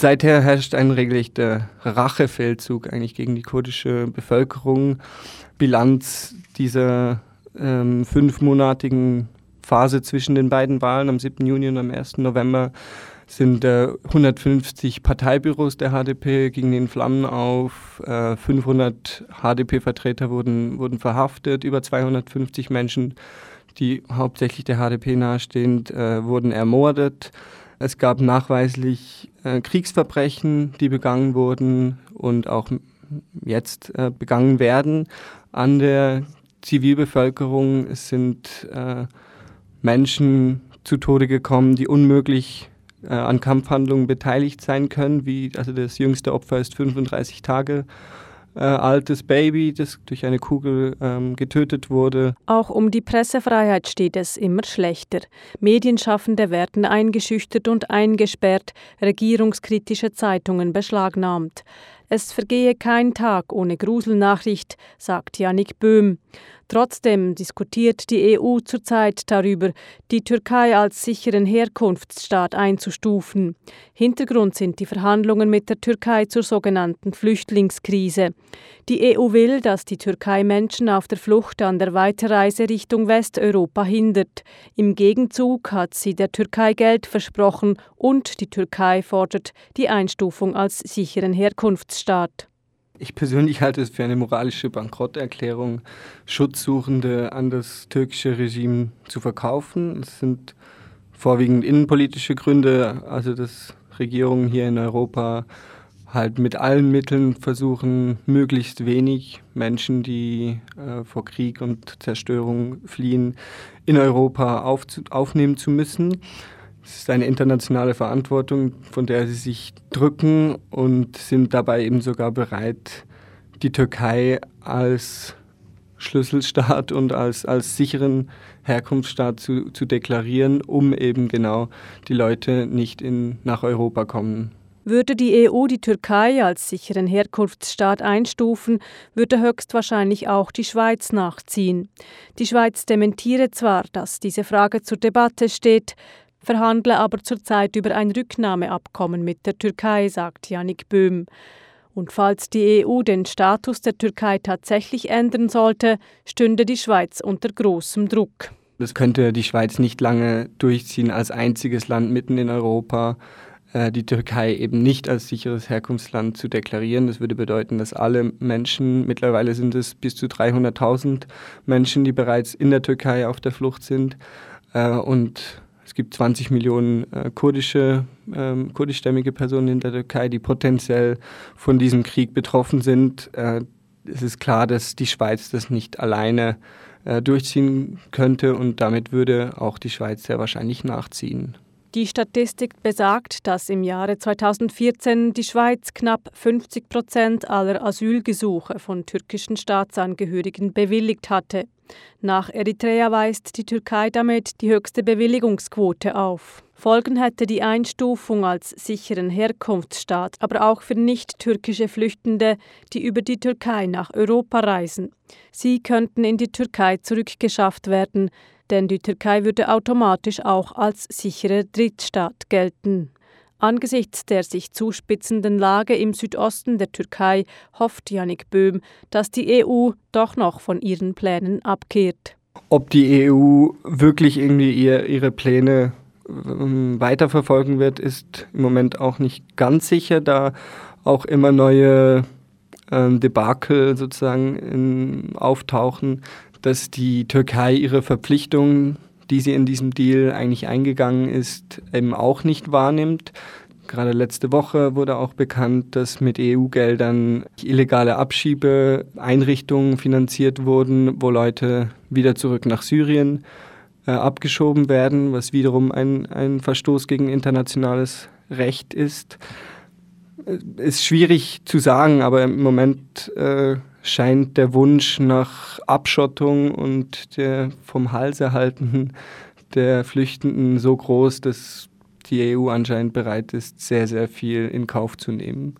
Seither herrscht ein regelrechter Rachefeldzug eigentlich gegen die kurdische Bevölkerung. Bilanz dieser ähm, fünfmonatigen Phase zwischen den beiden Wahlen am 7. Juni und am 1. November sind äh, 150 Parteibüros der HDP gingen in Flammen auf, äh, 500 HDP-Vertreter wurden, wurden verhaftet, über 250 Menschen, die hauptsächlich der HDP nahestehend, äh, wurden ermordet. Es gab nachweislich äh, Kriegsverbrechen, die begangen wurden und auch jetzt äh, begangen werden an der Zivilbevölkerung. Es sind äh, Menschen zu Tode gekommen, die unmöglich an Kampfhandlungen beteiligt sein können. Wie, also das jüngste Opfer ist 35 Tage äh, altes Baby, das durch eine Kugel ähm, getötet wurde. Auch um die Pressefreiheit steht es immer schlechter. Medienschaffende werden eingeschüchtert und eingesperrt, regierungskritische Zeitungen beschlagnahmt. Es vergehe kein Tag ohne Gruselnachricht, sagt Yannick Böhm. Trotzdem diskutiert die EU zurzeit darüber, die Türkei als sicheren Herkunftsstaat einzustufen. Hintergrund sind die Verhandlungen mit der Türkei zur sogenannten Flüchtlingskrise. Die EU will, dass die Türkei Menschen auf der Flucht an der Weiterreise Richtung Westeuropa hindert. Im Gegenzug hat sie der Türkei Geld versprochen und die Türkei fordert die Einstufung als sicheren Herkunftsstaat. Ich persönlich halte es für eine moralische Bankrotterklärung, Schutzsuchende an das türkische Regime zu verkaufen. Es sind vorwiegend innenpolitische Gründe, also dass Regierungen hier in Europa halt mit allen Mitteln versuchen, möglichst wenig Menschen, die äh, vor Krieg und Zerstörung fliehen, in Europa auf, aufnehmen zu müssen. Es ist eine internationale Verantwortung, von der sie sich drücken und sind dabei eben sogar bereit, die Türkei als Schlüsselstaat und als, als sicheren Herkunftsstaat zu, zu deklarieren, um eben genau die Leute nicht in, nach Europa kommen würde die EU die Türkei als sicheren Herkunftsstaat einstufen, würde höchstwahrscheinlich auch die Schweiz nachziehen. Die Schweiz dementiere zwar, dass diese Frage zur Debatte steht, verhandle aber zurzeit über ein Rücknahmeabkommen mit der Türkei, sagt Yannick Böhm. Und falls die EU den Status der Türkei tatsächlich ändern sollte, stünde die Schweiz unter großem Druck. Das könnte die Schweiz nicht lange durchziehen als einziges Land mitten in Europa äh, die Türkei eben nicht als sicheres Herkunftsland zu deklarieren. Das würde bedeuten, dass alle Menschen, mittlerweile sind es bis zu 300.000 Menschen, die bereits in der Türkei auf der Flucht sind äh, und gibt 20 Millionen äh, kurdische, ähm, kurdischstämmige Personen in der Türkei, die potenziell von diesem Krieg betroffen sind. Äh, es ist klar, dass die Schweiz das nicht alleine äh, durchziehen könnte und damit würde auch die Schweiz sehr wahrscheinlich nachziehen. Die Statistik besagt, dass im Jahre 2014 die Schweiz knapp 50 Prozent aller Asylgesuche von türkischen Staatsangehörigen bewilligt hatte. Nach Eritrea weist die Türkei damit die höchste Bewilligungsquote auf. Folgen hätte die Einstufung als sicheren Herkunftsstaat, aber auch für nicht-türkische Flüchtende, die über die Türkei nach Europa reisen. Sie könnten in die Türkei zurückgeschafft werden, denn die Türkei würde automatisch auch als sicherer Drittstaat gelten. Angesichts der sich zuspitzenden Lage im Südosten der Türkei hofft Yannick Böhm, dass die EU doch noch von ihren Plänen abkehrt. Ob die EU wirklich irgendwie ihr, ihre Pläne weiterverfolgen wird, ist im Moment auch nicht ganz sicher, da auch immer neue ähm, Debakel sozusagen in, auftauchen, dass die Türkei ihre Verpflichtungen, die sie in diesem Deal eigentlich eingegangen ist, eben auch nicht wahrnimmt. Gerade letzte Woche wurde auch bekannt, dass mit EU-Geldern illegale Abschiebeeinrichtungen finanziert wurden, wo Leute wieder zurück nach Syrien äh, abgeschoben werden, was wiederum ein, ein Verstoß gegen internationales Recht ist. Äh, ist schwierig zu sagen, aber im Moment äh, scheint der Wunsch nach Abschottung und der vom Hals erhalten der Flüchtenden so groß, dass die EU anscheinend bereit ist, sehr, sehr viel in Kauf zu nehmen.